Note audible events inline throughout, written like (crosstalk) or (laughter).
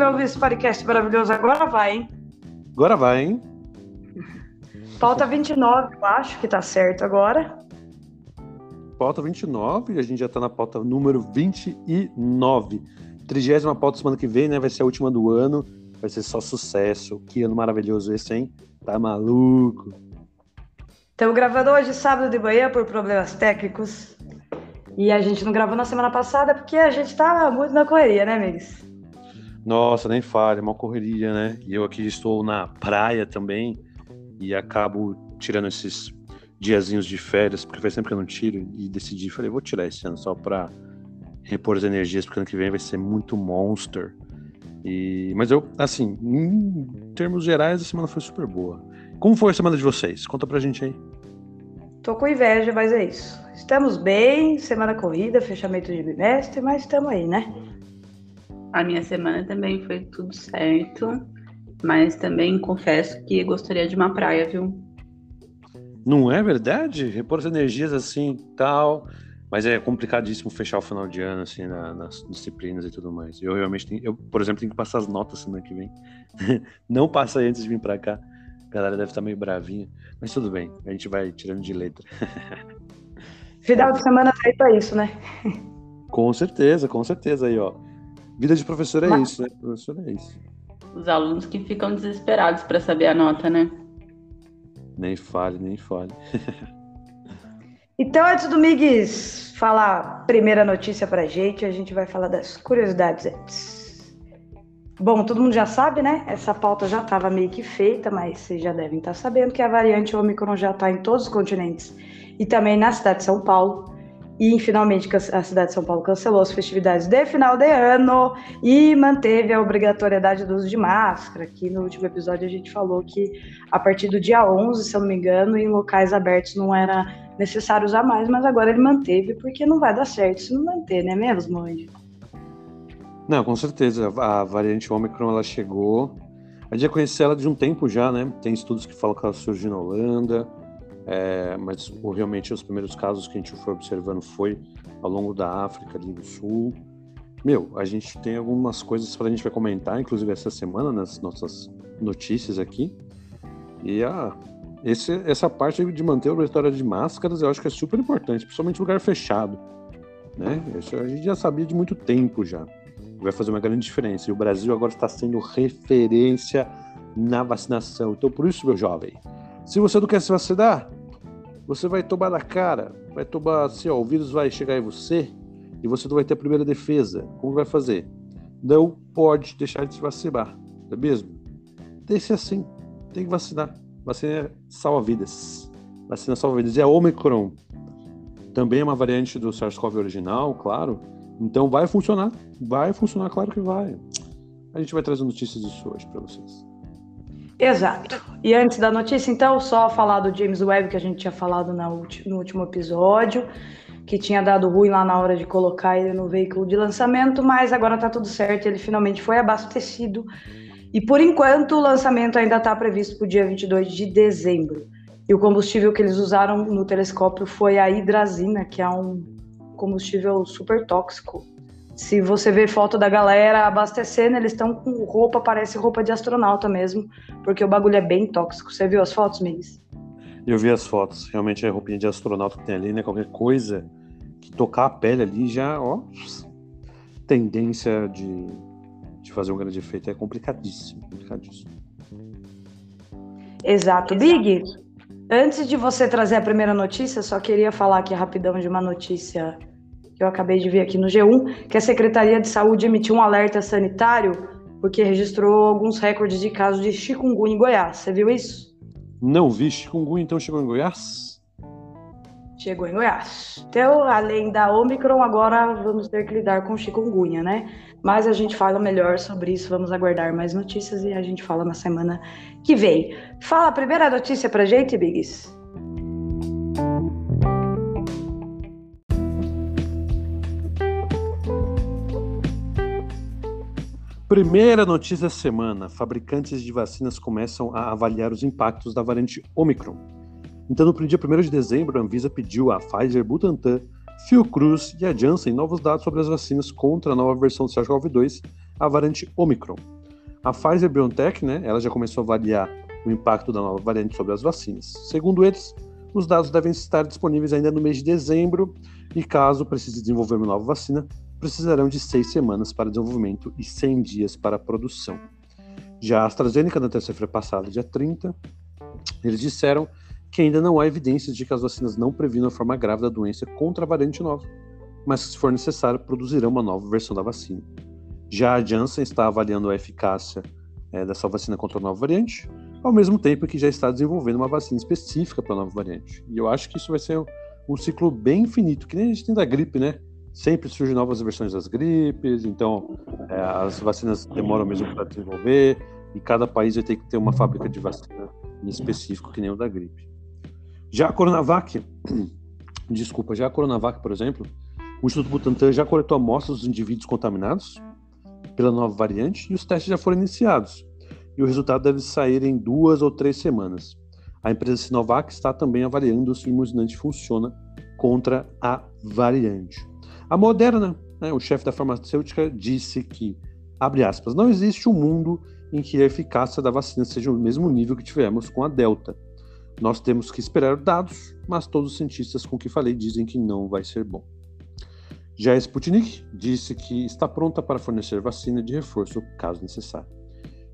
vai ouvir esse podcast maravilhoso agora, vai, hein? Agora vai, hein? Pauta 29, eu acho que tá certo agora. Pauta 29, a gente já tá na pauta número 29. Trigésima pauta semana que vem, né? Vai ser a última do ano. Vai ser só sucesso. Que ano maravilhoso esse, hein? Tá maluco. Estamos gravando hoje, sábado de manhã, por problemas técnicos. E a gente não gravou na semana passada porque a gente tá muito na correria, né, amigos? Nossa, nem fale, uma correria, né? E eu aqui estou na praia também e acabo tirando esses diazinhos de férias, porque faz tempo que eu não tiro, e decidi, falei, vou tirar esse ano só pra repor as energias, porque ano que vem vai ser muito monster. E, mas eu, assim, em termos gerais, a semana foi super boa. Como foi a semana de vocês? Conta pra gente aí. Tô com inveja, mas é isso. Estamos bem, semana corrida, fechamento de bimestre, mas estamos aí, né? A minha semana também foi tudo certo. Mas também confesso que gostaria de uma praia, viu? Não é verdade? Repor as energias assim tal. Mas é complicadíssimo fechar o final de ano, assim, na, nas disciplinas e tudo mais. Eu realmente tenho, eu, por exemplo, tenho que passar as notas semana que vem. (laughs) Não passa antes de vir pra cá. A galera deve estar meio bravinha. Mas tudo bem, a gente vai tirando de letra. (laughs) Final de semana tá aí pra isso, né? com certeza, com certeza aí, ó. Vida de professor é Mas... isso, né? Professor é isso os alunos que ficam desesperados para saber a nota, né? Nem fale, nem fale. (laughs) então, antes do Migues falar a primeira notícia pra gente, a gente vai falar das curiosidades antes. Bom, todo mundo já sabe, né? Essa pauta já estava meio que feita, mas vocês já devem estar sabendo que a variante Omicron já está em todos os continentes e também na cidade de São Paulo. E finalmente a cidade de São Paulo cancelou as festividades de final de ano e manteve a obrigatoriedade do uso de máscara. Aqui no último episódio a gente falou que a partir do dia 11, se eu não me engano, em locais abertos não era necessário usar mais, mas agora ele manteve porque não vai dar certo se não manter, né mesmo, Andy? Não, com certeza. A variante Omicron ela chegou. A gente já conhecia ela de um tempo já, né? Tem estudos que falam que ela surgiu na Holanda é, mas realmente os primeiros casos que a gente foi observando foi ao longo da África ali do Sul. Meu, a gente tem algumas coisas para a gente vai comentar, inclusive essa semana nas nossas notícias aqui. E a esse, essa parte de manter a obrigatória de máscaras, eu acho que é super importante, principalmente em lugar fechado. Né? Isso a gente já sabia de muito tempo já. Vai fazer uma grande diferença. E o Brasil agora está sendo referência na vacinação. Então, por isso, meu jovem, se você não quer se vacinar, você vai tomar na cara, vai tomar assim, ó, o vírus vai chegar em você e você não vai ter a primeira defesa. Como vai fazer? Não pode deixar de se vacinar, não é mesmo? Ser assim, tem que vacinar. Vacina salva vidas. Vacina salva vidas. E a Omicron também é uma variante do SARS-CoV original, claro. Então vai funcionar, vai funcionar, claro que vai. A gente vai trazer notícias disso hoje para vocês. Exato. E antes da notícia, então, só falar do James Webb, que a gente tinha falado no último episódio, que tinha dado ruim lá na hora de colocar ele no veículo de lançamento, mas agora tá tudo certo, ele finalmente foi abastecido. E por enquanto o lançamento ainda está previsto para o dia 22 de dezembro. E o combustível que eles usaram no telescópio foi a hidrazina, que é um combustível super tóxico se você vê foto da galera abastecendo, eles estão com roupa, parece roupa de astronauta mesmo, porque o bagulho é bem tóxico. Você viu as fotos, Miguel? Eu vi as fotos. Realmente a roupinha de astronauta que tem ali, né? Qualquer coisa que tocar a pele ali já, ó, tendência de, de fazer um grande efeito é complicadíssimo, complicadíssimo. Exato. Exato. Big, antes de você trazer a primeira notícia, só queria falar aqui rapidão de uma notícia que eu acabei de ver aqui no G1, que a Secretaria de Saúde emitiu um alerta sanitário porque registrou alguns recordes de casos de chikungunya em Goiás. Você viu isso? Não vi. Chikungunya então chegou em Goiás? Chegou em Goiás. Então, além da Omicron, agora vamos ter que lidar com chikungunya, né? Mas a gente fala melhor sobre isso, vamos aguardar mais notícias e a gente fala na semana que vem. Fala a primeira notícia pra gente, Biggs. Primeira notícia da semana: fabricantes de vacinas começam a avaliar os impactos da variante Omicron. Então, no dia 1 de dezembro, a Anvisa pediu a Pfizer, Butantan, Fiocruz e a Janssen novos dados sobre as vacinas contra a nova versão do SARS-CoV-2 a variante Omicron. A Pfizer-BioNTech, né, ela já começou a avaliar o impacto da nova variante sobre as vacinas. Segundo eles, os dados devem estar disponíveis ainda no mês de dezembro e, caso precise desenvolver uma nova vacina, precisarão de seis semanas para desenvolvimento e 100 dias para produção. Já a AstraZeneca, na terça-feira passada, dia 30, eles disseram que ainda não há evidências de que as vacinas não previnem a forma grave da doença contra a variante nova, mas se for necessário, produzirão uma nova versão da vacina. Já a Janssen está avaliando a eficácia é, dessa vacina contra a nova variante, ao mesmo tempo que já está desenvolvendo uma vacina específica para a nova variante. E eu acho que isso vai ser um ciclo bem infinito, que nem a gente tem da gripe, né? Sempre surgem novas versões das gripes, então é, as vacinas demoram mesmo para desenvolver, e cada país vai ter que ter uma fábrica de vacina em específico, que nem o da gripe. Já a Coronavac, (clears throat) desculpa, já a Coronavac, por exemplo, o Instituto Butantan já coletou amostras dos indivíduos contaminados pela nova variante e os testes já foram iniciados. E o resultado deve sair em duas ou três semanas. A empresa Sinovac está também avaliando se o imunizante funciona contra a variante. A Moderna, né, o chefe da farmacêutica, disse que, abre aspas, não existe um mundo em que a eficácia da vacina seja o mesmo nível que tivemos com a Delta. Nós temos que esperar dados, mas todos os cientistas com que falei dizem que não vai ser bom. Já a Sputnik disse que está pronta para fornecer vacina de reforço caso necessário.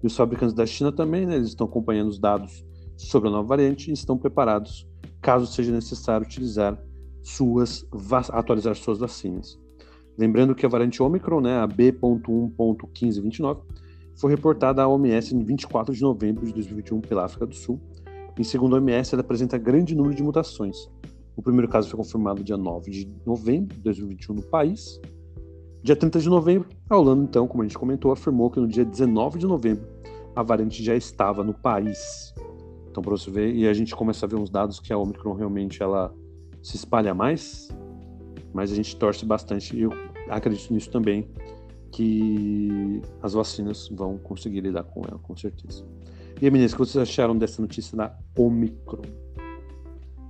E os fabricantes da China também, né, eles estão acompanhando os dados sobre a nova variante e estão preparados caso seja necessário utilizar suas atualizar suas vacinas. Lembrando que a variante Omicron, né, a B.1.1529, foi reportada à OMS em 24 de novembro de 2021 pela África do Sul. Em segundo a OMS, ela apresenta grande número de mutações, o primeiro caso foi confirmado dia 9 de novembro de 2021 no país. Dia 30 de novembro, a Holanda, então, como a gente comentou, afirmou que no dia 19 de novembro a variante já estava no país. Então, para você ver, e a gente começa a ver uns dados que a Omicron realmente ela se espalha mais, mas a gente torce bastante, e eu acredito nisso também, que as vacinas vão conseguir lidar com ela, com certeza. E, meninas, o que vocês acharam dessa notícia da Omicron?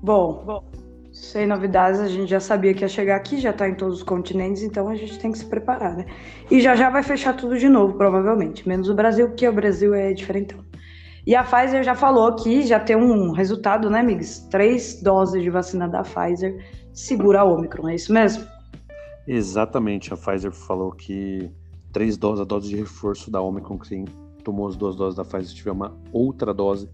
Bom, bom sem novidades, a gente já sabia que ia chegar aqui, já está em todos os continentes, então a gente tem que se preparar, né? E já já vai fechar tudo de novo, provavelmente, menos o Brasil, porque o Brasil é diferentão. E a Pfizer já falou que já tem um resultado, né, amigos? Três doses de vacina da Pfizer segura a Omicron, é isso mesmo? Exatamente, a Pfizer falou que três doses, a dose de reforço da Omicron, quem tomou as duas doses da Pfizer tiver uma outra dose,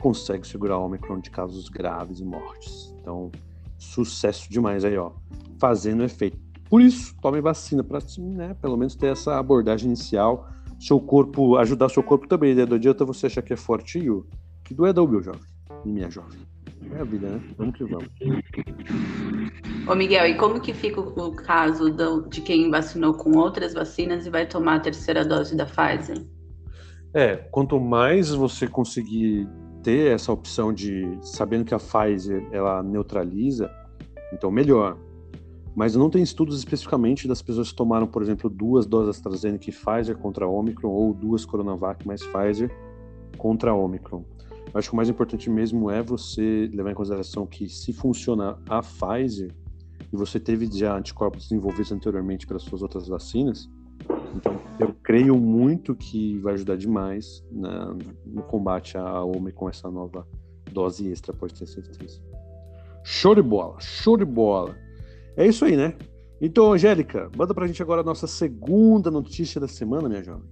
consegue segurar a Omicron de casos graves e mortes. Então, Sucesso demais aí, ó. Fazendo efeito. Por isso, tome vacina para né, pelo menos ter essa abordagem inicial. Seu corpo, ajudar seu corpo também, né? Não adianta você achar que é fortinho, que doer da meu jovem. E minha jovem. É a vida, né? Vamos que vamos. Ô Miguel, e como que fica o caso do, de quem vacinou com outras vacinas e vai tomar a terceira dose da Pfizer? É, quanto mais você conseguir ter essa opção de sabendo que a Pfizer ela neutraliza, então melhor. Mas não tem estudos especificamente das pessoas que tomaram, por exemplo, duas doses AstraZeneca e Pfizer contra a Omicron ou duas Coronavac mais Pfizer contra a Omicron. Eu acho que o mais importante mesmo é você levar em consideração que se funciona a Pfizer e você teve já anticorpos desenvolvidos anteriormente pelas suas outras vacinas, então, eu creio muito que vai ajudar demais na, no combate homem com essa nova dose extra, pode ter certeza. Show de bola, show de bola. É isso aí, né? Então, Angélica, manda pra gente agora a nossa segunda notícia da semana, minha jovem.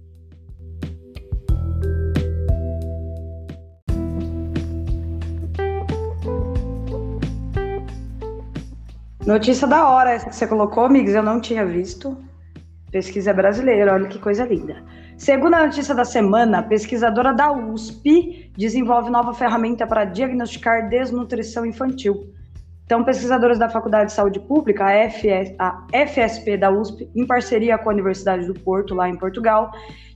Notícia da hora essa que você colocou, amigos, eu não tinha visto. Pesquisa brasileira, olha que coisa linda. Segundo a notícia da semana, pesquisadora da USP desenvolve nova ferramenta para diagnosticar desnutrição infantil. Então, pesquisadores da Faculdade de Saúde Pública, a, FS, a FSP da USP, em parceria com a Universidade do Porto, lá em Portugal,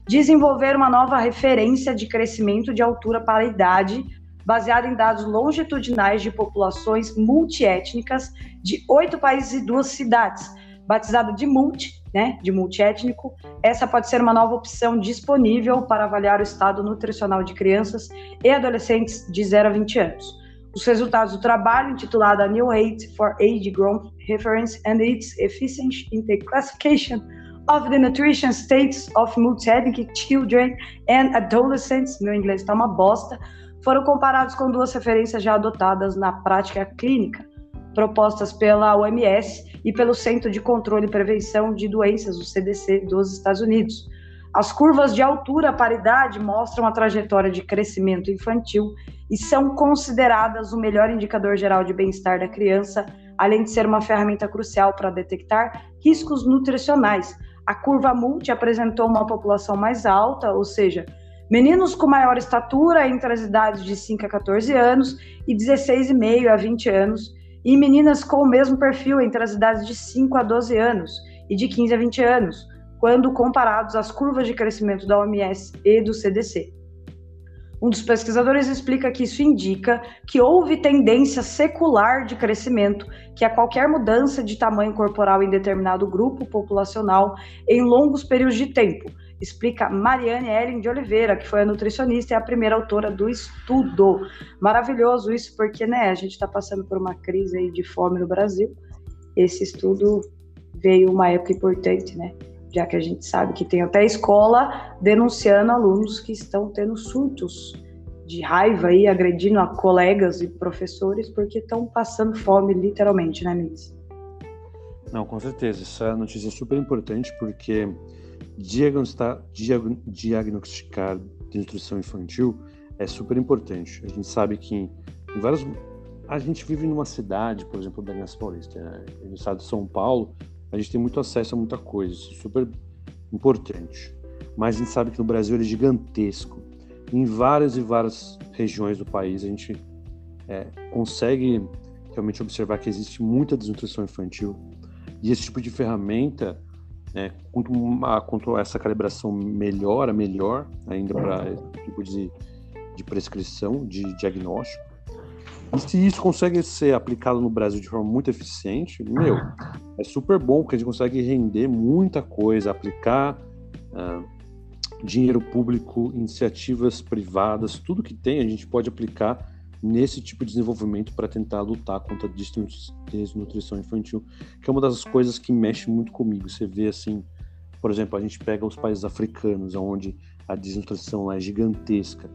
desenvolveram uma nova referência de crescimento de altura para a idade, baseada em dados longitudinais de populações multiétnicas de oito países e duas cidades, batizado de MULT, né, de multiétnico, essa pode ser uma nova opção disponível para avaliar o estado nutricional de crianças e adolescentes de 0 a 20 anos. Os resultados do trabalho, intitulado A New Rate for Age Growth Reference and Its Efficient in the Classification of the Nutrition States of Multi-Ethnic Children and Adolescents, meu inglês está uma bosta, foram comparados com duas referências já adotadas na prática clínica, propostas pela OMS e pelo Centro de Controle e Prevenção de Doenças, o CDC, dos Estados Unidos. As curvas de altura paridade mostram a trajetória de crescimento infantil e são consideradas o melhor indicador geral de bem-estar da criança, além de ser uma ferramenta crucial para detectar riscos nutricionais. A curva multi apresentou uma população mais alta, ou seja, Meninos com maior estatura entre as idades de 5 a 14 anos e 16,5 a 20 anos, e meninas com o mesmo perfil entre as idades de 5 a 12 anos e de 15 a 20 anos, quando comparados às curvas de crescimento da OMS e do CDC. Um dos pesquisadores explica que isso indica que houve tendência secular de crescimento, que a qualquer mudança de tamanho corporal em determinado grupo populacional em longos períodos de tempo, explica Mariane Ellen de Oliveira, que foi a nutricionista e a primeira autora do estudo. Maravilhoso isso, porque né, a gente está passando por uma crise aí de fome no Brasil. Esse estudo veio uma época importante, né? Já que a gente sabe que tem até escola denunciando alunos que estão tendo surtos de raiva e agredindo a colegas e professores porque estão passando fome, literalmente, né, Miss? Não, com certeza. Essa notícia é super importante porque diagnosticar, diagnosticar infantil é super importante. A gente sabe que em, vários. A gente vive numa cidade, por exemplo, da Minas Paulista, né? no estado de São Paulo, a gente tem muito acesso a muita coisa, isso é super importante. Mas a gente sabe que no Brasil ele é gigantesco. Em várias e várias regiões do país a gente é, consegue realmente observar que existe muita desnutrição infantil. E esse tipo de ferramenta é, quanto, uma, quanto essa calibração melhora, melhor ainda para esse tipo de, de prescrição, de diagnóstico. E se isso consegue ser aplicado no Brasil de forma muito eficiente, meu, é super bom, porque a gente consegue render muita coisa, aplicar uh, dinheiro público, iniciativas privadas, tudo que tem a gente pode aplicar nesse tipo de desenvolvimento para tentar lutar contra a desnutrição infantil, que é uma das coisas que mexe muito comigo. Você vê assim, por exemplo, a gente pega os países africanos, onde a desnutrição é gigantesca.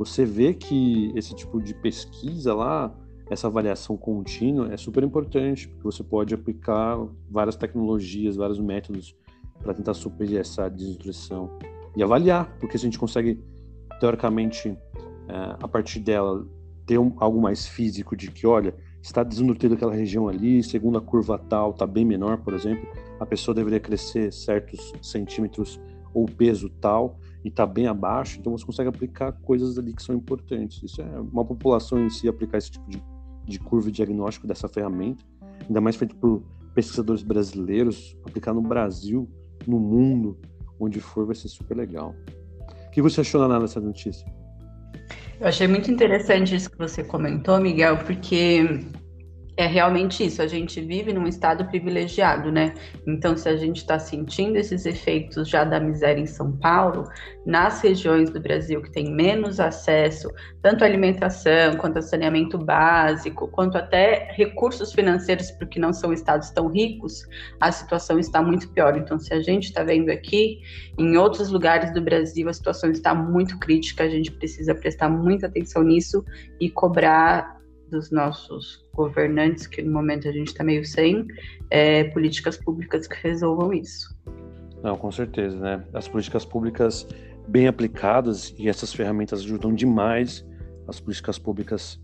Você vê que esse tipo de pesquisa lá, essa avaliação contínua é super importante, porque você pode aplicar várias tecnologias, vários métodos para tentar suprir essa desnutrição e avaliar, porque se a gente consegue teoricamente eh, a partir dela ter um, algo mais físico de que, olha, está desnutrido aquela região ali, segundo a curva tal, está bem menor, por exemplo, a pessoa deveria crescer certos centímetros ou peso tal e está bem abaixo, então você consegue aplicar coisas ali que são importantes. Isso é uma população em si aplicar esse tipo de, de curva de diagnóstico dessa ferramenta, ainda mais feito por pesquisadores brasileiros, aplicar no Brasil, no mundo, onde for, vai ser super legal. O que você achou na dessa notícia? Eu achei muito interessante isso que você comentou, Miguel, porque é realmente isso. A gente vive num estado privilegiado, né? Então, se a gente está sentindo esses efeitos já da miséria em São Paulo, nas regiões do Brasil que tem menos acesso, tanto à alimentação, quanto a saneamento básico, quanto até recursos financeiros, porque não são estados tão ricos, a situação está muito pior. Então, se a gente está vendo aqui, em outros lugares do Brasil, a situação está muito crítica, a gente precisa prestar muita atenção nisso e cobrar dos nossos governantes, que no momento a gente está meio sem, é, políticas públicas que resolvam isso. Não, com certeza, né? As políticas públicas bem aplicadas e essas ferramentas ajudam demais as políticas públicas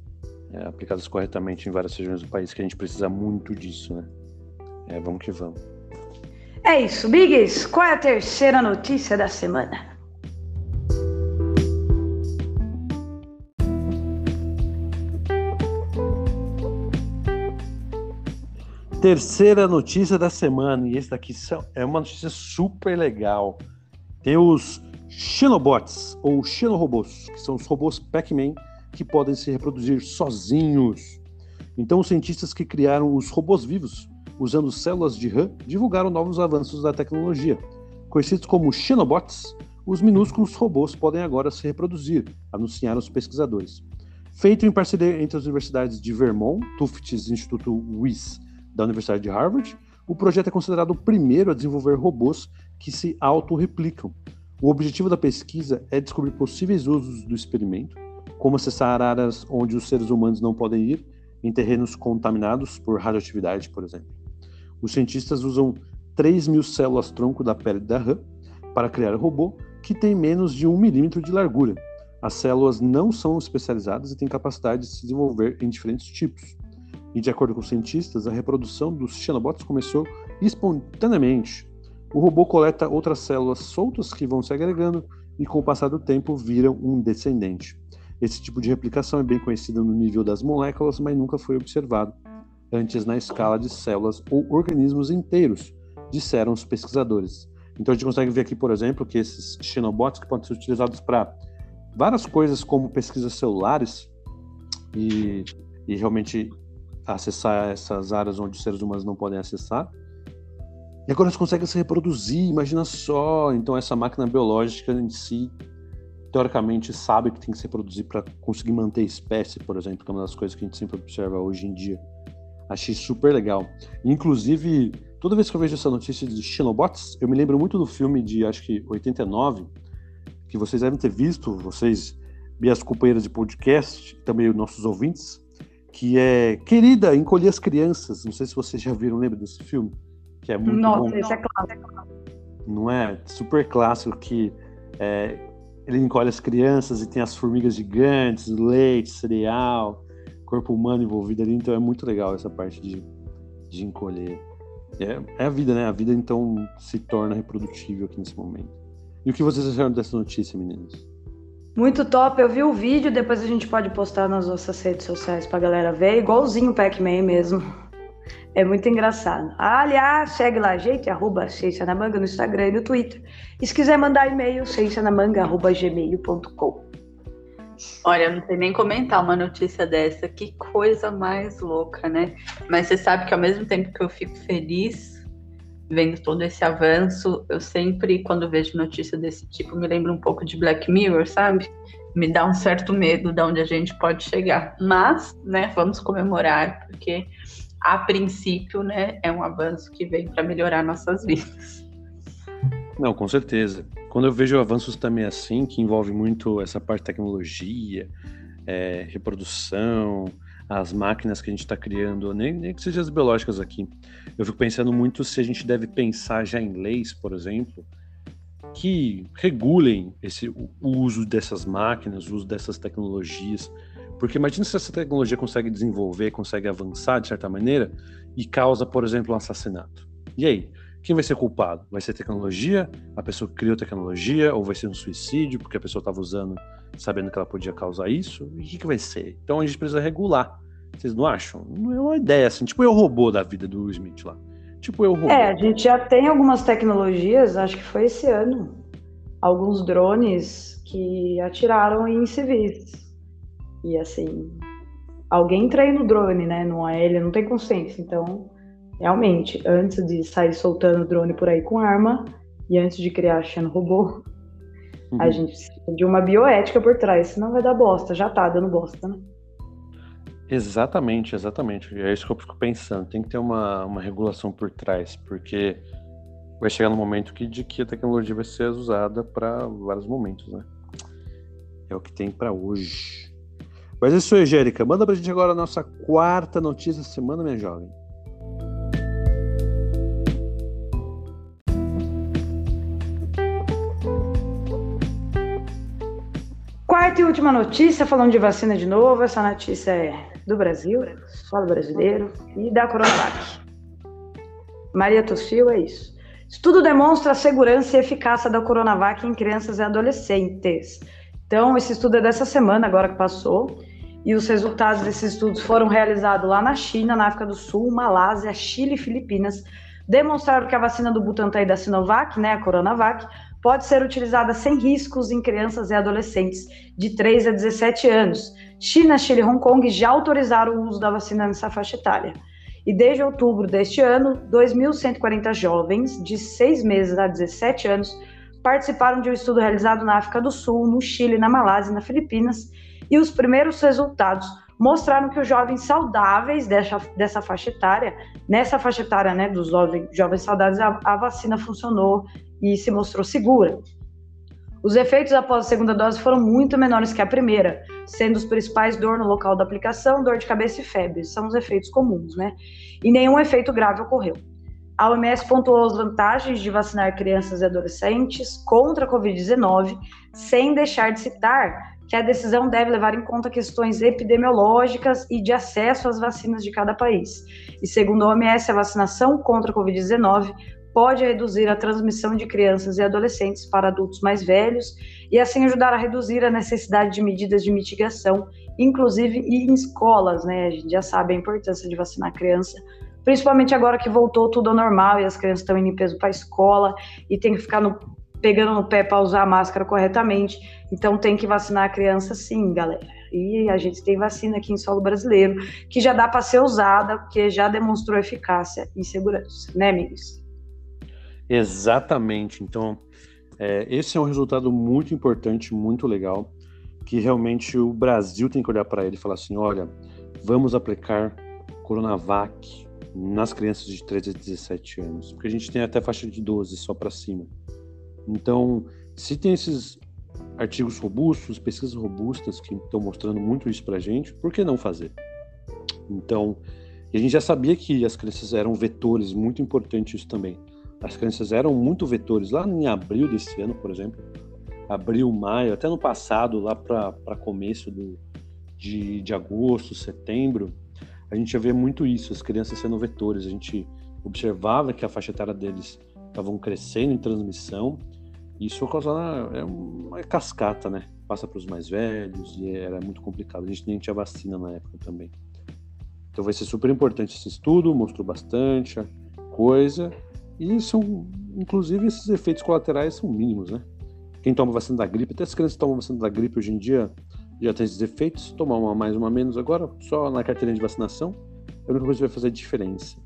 é, aplicadas corretamente em várias regiões do país, que a gente precisa muito disso, né? É, vamos que vamos. É isso, Biggs. Qual é a terceira notícia da semana? Terceira notícia da semana, e esse daqui é uma notícia super legal. Tem os Xenobots, ou Xenorobôs, que são os robôs Pac-Man que podem se reproduzir sozinhos. Então, os cientistas que criaram os robôs vivos, usando células de RAM, divulgaram novos avanços da tecnologia. Conhecidos como Xenobots, os minúsculos robôs podem agora se reproduzir, anunciaram os pesquisadores. Feito em parceria entre as universidades de Vermont, Tufts Instituto Wyss da Universidade de Harvard, o projeto é considerado o primeiro a desenvolver robôs que se autorreplicam. O objetivo da pesquisa é descobrir possíveis usos do experimento, como acessar áreas onde os seres humanos não podem ir, em terrenos contaminados por radioatividade, por exemplo. Os cientistas usam 3 mil células-tronco da pele da rã para criar o robô, que tem menos de um milímetro de largura. As células não são especializadas e têm capacidade de se desenvolver em diferentes tipos. E de acordo com os cientistas, a reprodução dos xenobots começou espontaneamente. O robô coleta outras células soltas que vão se agregando e, com o passar do tempo, viram um descendente. Esse tipo de replicação é bem conhecido no nível das moléculas, mas nunca foi observado antes na escala de células ou organismos inteiros, disseram os pesquisadores. Então a gente consegue ver aqui, por exemplo, que esses xenobots que podem ser utilizados para várias coisas como pesquisas celulares e, e realmente acessar essas áreas onde os seres humanos não podem acessar. E agora eles conseguem se reproduzir, imagina só. Então, essa máquina biológica em si, teoricamente, sabe que tem que se reproduzir para conseguir manter a espécie, por exemplo, que é uma das coisas que a gente sempre observa hoje em dia. Achei super legal. Inclusive, toda vez que eu vejo essa notícia de Xenobots, eu me lembro muito do filme de, acho que, 89, que vocês devem ter visto, vocês, minhas companheiras de podcast, também os nossos ouvintes, que é Querida, Encolher as Crianças. Não sei se vocês já viram, lembra desse filme? Que é muito Nossa, bom. esse é clássico. Não é? Super clássico que é, ele encolhe as crianças e tem as formigas gigantes, leite, cereal, corpo humano envolvido ali. Então é muito legal essa parte de, de encolher. É, é a vida, né? A vida então se torna reprodutível aqui nesse momento. E o que vocês acharam dessa notícia, meninas? Muito top. Eu vi o vídeo, depois a gente pode postar nas nossas redes sociais pra galera ver, igualzinho o Pac-Man mesmo. É muito engraçado. Aliás, segue lá gente, arroba Ciência na Manga no Instagram e no Twitter. E se quiser mandar e-mail, ciencianamanga.gmail.com. Olha, não sei nem comentar uma notícia dessa. Que coisa mais louca, né? Mas você sabe que ao mesmo tempo que eu fico feliz vendo todo esse avanço, eu sempre, quando vejo notícia desse tipo, me lembro um pouco de Black Mirror, sabe? Me dá um certo medo de onde a gente pode chegar. Mas, né, vamos comemorar, porque a princípio, né, é um avanço que vem para melhorar nossas vidas. Não, com certeza. Quando eu vejo avanços também assim, que envolve muito essa parte de tecnologia, é, reprodução, as máquinas que a gente está criando, nem, nem que sejam as biológicas aqui. Eu fico pensando muito se a gente deve pensar já em leis, por exemplo, que regulem esse, o uso dessas máquinas, o uso dessas tecnologias. Porque imagina se essa tecnologia consegue desenvolver, consegue avançar de certa maneira e causa, por exemplo, um assassinato. E aí? Quem vai ser culpado? Vai ser tecnologia? A pessoa que criou tecnologia? Ou vai ser um suicídio porque a pessoa estava usando sabendo que ela podia causar isso? E o que, que vai ser? Então a gente precisa regular. Vocês não acham? Não é uma ideia assim, tipo eu robô da vida do Smith lá. Tipo eu robô. É, a gente já tem algumas tecnologias, acho que foi esse ano, alguns drones que atiraram em civis. E assim, alguém treina o drone, né? Não é ele, não tem consciência. Então, realmente, antes de sair soltando drone por aí com arma e antes de criar achando robô, uhum. a gente precisa de uma bioética por trás, senão vai dar bosta. Já tá dando bosta, né? Exatamente, exatamente. É isso que eu fico pensando. Tem que ter uma, uma regulação por trás, porque vai chegar no momento que, de que a tecnologia vai ser usada para vários momentos, né? É o que tem para hoje. Mas é isso aí, Angélica. Manda pra gente agora a nossa quarta notícia da semana, minha jovem. Quarta e última notícia, falando de vacina de novo. Essa notícia é do Brasil, solo brasileiro e da Coronavac. Maria tossiu, é isso. Estudo demonstra a segurança e eficácia da Coronavac em crianças e adolescentes. Então, esse estudo é dessa semana, agora que passou, e os resultados desses estudos foram realizados lá na China, na África do Sul, Malásia, Chile e Filipinas. Demonstraram que a vacina do Butantan e da Sinovac, né, a Coronavac, pode ser utilizada sem riscos em crianças e adolescentes de 3 a 17 anos. China, Chile e Hong Kong já autorizaram o uso da vacina nessa faixa etária. E desde outubro deste ano, 2.140 jovens de 6 meses a 17 anos participaram de um estudo realizado na África do Sul, no Chile, na Malásia e nas Filipinas, e os primeiros resultados mostraram que os jovens saudáveis dessa, dessa faixa etária, nessa faixa etária né, dos jovens, jovens saudáveis, a, a vacina funcionou e se mostrou segura. Os efeitos após a segunda dose foram muito menores que a primeira, sendo os principais dor no local da aplicação, dor de cabeça e febre. São os efeitos comuns, né? E nenhum efeito grave ocorreu. A OMS pontuou as vantagens de vacinar crianças e adolescentes contra a Covid-19, sem deixar de citar que a decisão deve levar em conta questões epidemiológicas e de acesso às vacinas de cada país. E segundo a OMS, a vacinação contra a Covid-19 pode reduzir a transmissão de crianças e adolescentes para adultos mais velhos e assim ajudar a reduzir a necessidade de medidas de mitigação, inclusive em escolas, né? A gente já sabe a importância de vacinar a criança, principalmente agora que voltou tudo ao normal e as crianças estão indo em peso para a escola e tem que ficar no, pegando no pé para usar a máscara corretamente. Então tem que vacinar a criança sim, galera. E a gente tem vacina aqui em solo brasileiro que já dá para ser usada, porque já demonstrou eficácia e segurança, né, amigos? Exatamente. Então, é, esse é um resultado muito importante, muito legal, que realmente o Brasil tem que olhar para ele e falar assim: olha, vamos aplicar Coronavac nas crianças de 13 a 17 anos, porque a gente tem até faixa de 12 só para cima. Então, se tem esses artigos robustos, pesquisas robustas que estão mostrando muito isso para a gente, por que não fazer? Então, a gente já sabia que as crianças eram vetores, muito importante isso também as crianças eram muito vetores. Lá em abril desse ano, por exemplo, abril, maio, até no passado, lá para começo do, de, de agosto, setembro, a gente já vê muito isso, as crianças sendo vetores. A gente observava que a faixa etária deles estavam crescendo em transmissão. Isso causava é uma cascata, né? Passa para os mais velhos e era muito complicado. A gente nem tinha vacina na época também. Então vai ser super importante esse estudo, mostrou bastante coisa. E são, inclusive, esses efeitos colaterais são mínimos, né? Quem toma vacina da gripe, até as crianças que tomam vacina da gripe hoje em dia já tem esses efeitos, tomar uma mais, uma menos agora, só na carteirinha de vacinação, é a única coisa que vai fazer diferença.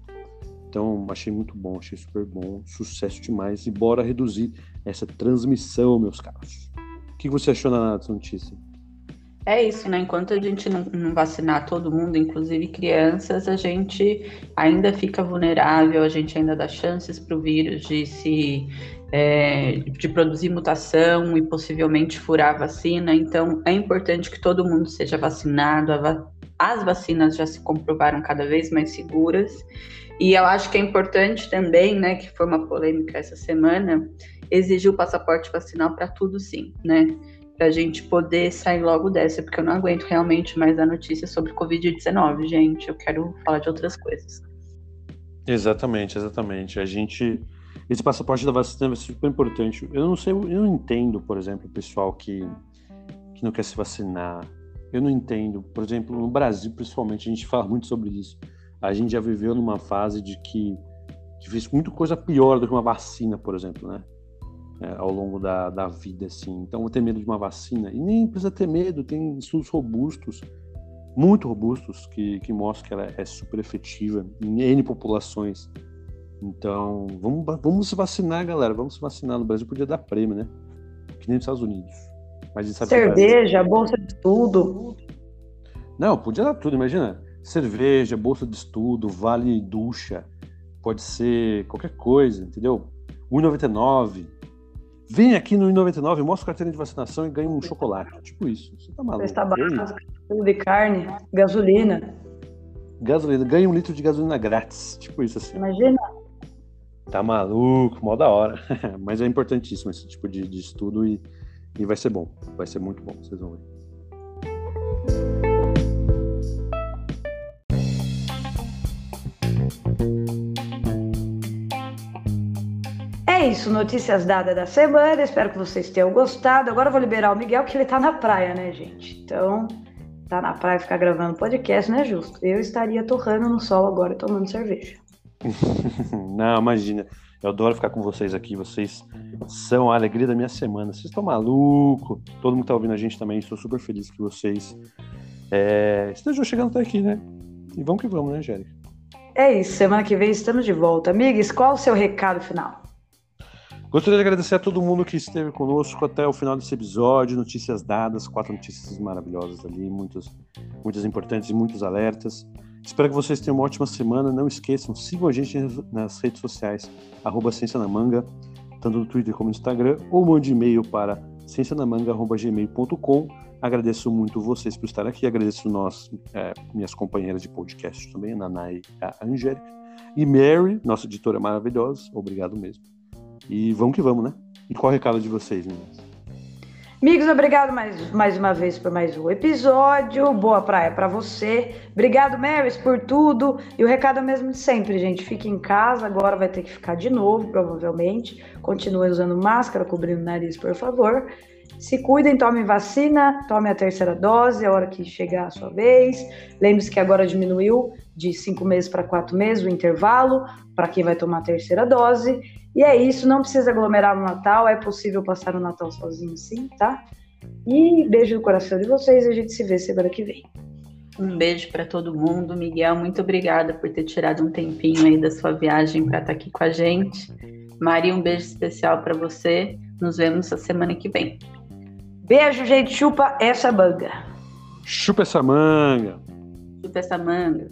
Então, achei muito bom, achei super bom, sucesso demais, e bora reduzir essa transmissão, meus caros. O que você achou na notícia? É isso, né? Enquanto a gente não, não, vacinar todo mundo, inclusive crianças, a gente ainda fica vulnerável, a gente ainda dá chances para o vírus de se é, de produzir mutação e possivelmente furar a vacina. Então, é importante que todo mundo seja vacinado. As vacinas já se comprovaram cada vez mais seguras. E eu acho que é importante também, né, que foi uma polêmica essa semana, exigir o passaporte vacinal para tudo sim, né? Para a gente poder sair logo dessa, porque eu não aguento realmente mais a notícia sobre Covid-19, gente. Eu quero falar de outras coisas. Exatamente, exatamente. A gente. Esse passaporte da vacina vai ser super importante. Eu não sei, eu não entendo, por exemplo, o pessoal que, que não quer se vacinar. Eu não entendo. Por exemplo, no Brasil, principalmente, a gente fala muito sobre isso. A gente já viveu numa fase de que, que fez muito coisa pior do que uma vacina, por exemplo, né? É, ao longo da, da vida, assim. Então, vou ter medo de uma vacina. E nem precisa ter medo, tem estudos robustos, muito robustos, que, que mostram que ela é super efetiva em N populações. Então, vamos, vamos se vacinar, galera. Vamos se vacinar. No Brasil podia dar prêmio, né? Que nem nos Estados Unidos. Mas Cerveja, bolsa de estudo. Não, podia dar tudo, imagina. Cerveja, bolsa de estudo, vale ducha. Pode ser qualquer coisa, entendeu? 1,99 Vem aqui no 99, mostra carteira de vacinação e ganha um chocolate. Tipo isso. Você tá maluco. Cesta básica, de carne, gasolina. Gasolina, ganha um litro de gasolina grátis. Tipo isso assim. Imagina. Tá maluco, mó da hora. (laughs) Mas é importantíssimo esse tipo de, de estudo e, e vai ser bom. Vai ser muito bom, vocês vão ver. É isso, notícias dadas da semana. Espero que vocês tenham gostado. Agora eu vou liberar o Miguel, que ele tá na praia, né, gente? Então, tá na praia ficar gravando podcast não é justo. Eu estaria torrando no sol agora tomando cerveja. (laughs) não, imagina. Eu adoro ficar com vocês aqui. Vocês são a alegria da minha semana. Vocês estão maluco. Todo mundo tá ouvindo a gente também. Estou super feliz que vocês é, estejam chegando até aqui, né? E vamos que vamos, né, Angélica? É isso. Semana que vem estamos de volta. Amigos, qual o seu recado final? Gostaria de agradecer a todo mundo que esteve conosco até o final desse episódio. Notícias dadas, quatro notícias maravilhosas ali, muitas, muitas importantes e muitos alertas. Espero que vocês tenham uma ótima semana. Não esqueçam, sigam a gente nas redes sociais, arroba Ciência na Manga, tanto no Twitter como no Instagram, ou mande e-mail para ciencianamanga.gmail.com. Agradeço muito vocês por estar aqui, agradeço nós, é, minhas companheiras de podcast também, a Nanai e a Angélica. E Mary, nossa editora maravilhosa, obrigado mesmo. E vamos que vamos, né? E qual é o recado de vocês, meninas? Amigos, obrigado mais, mais uma vez por mais um episódio. Boa praia para você. Obrigado, Marys, por tudo. E o recado é mesmo de sempre, gente. Fique em casa, agora vai ter que ficar de novo, provavelmente. Continue usando máscara, cobrindo o nariz, por favor. Se cuidem, tomem vacina, tomem a terceira dose, a hora que chegar a sua vez. Lembre-se que agora diminuiu de cinco meses para quatro meses o intervalo para quem vai tomar a terceira dose. E é isso, não precisa aglomerar no Natal, é possível passar o Natal sozinho sim, tá? E beijo no coração de vocês e a gente se vê semana que vem. Um beijo para todo mundo. Miguel, muito obrigada por ter tirado um tempinho aí da sua viagem para estar tá aqui com a gente. Maria, um beijo especial para você. Nos vemos a semana que vem. Beijo, gente. Chupa essa manga. Chupa essa manga. Chupa essa manga.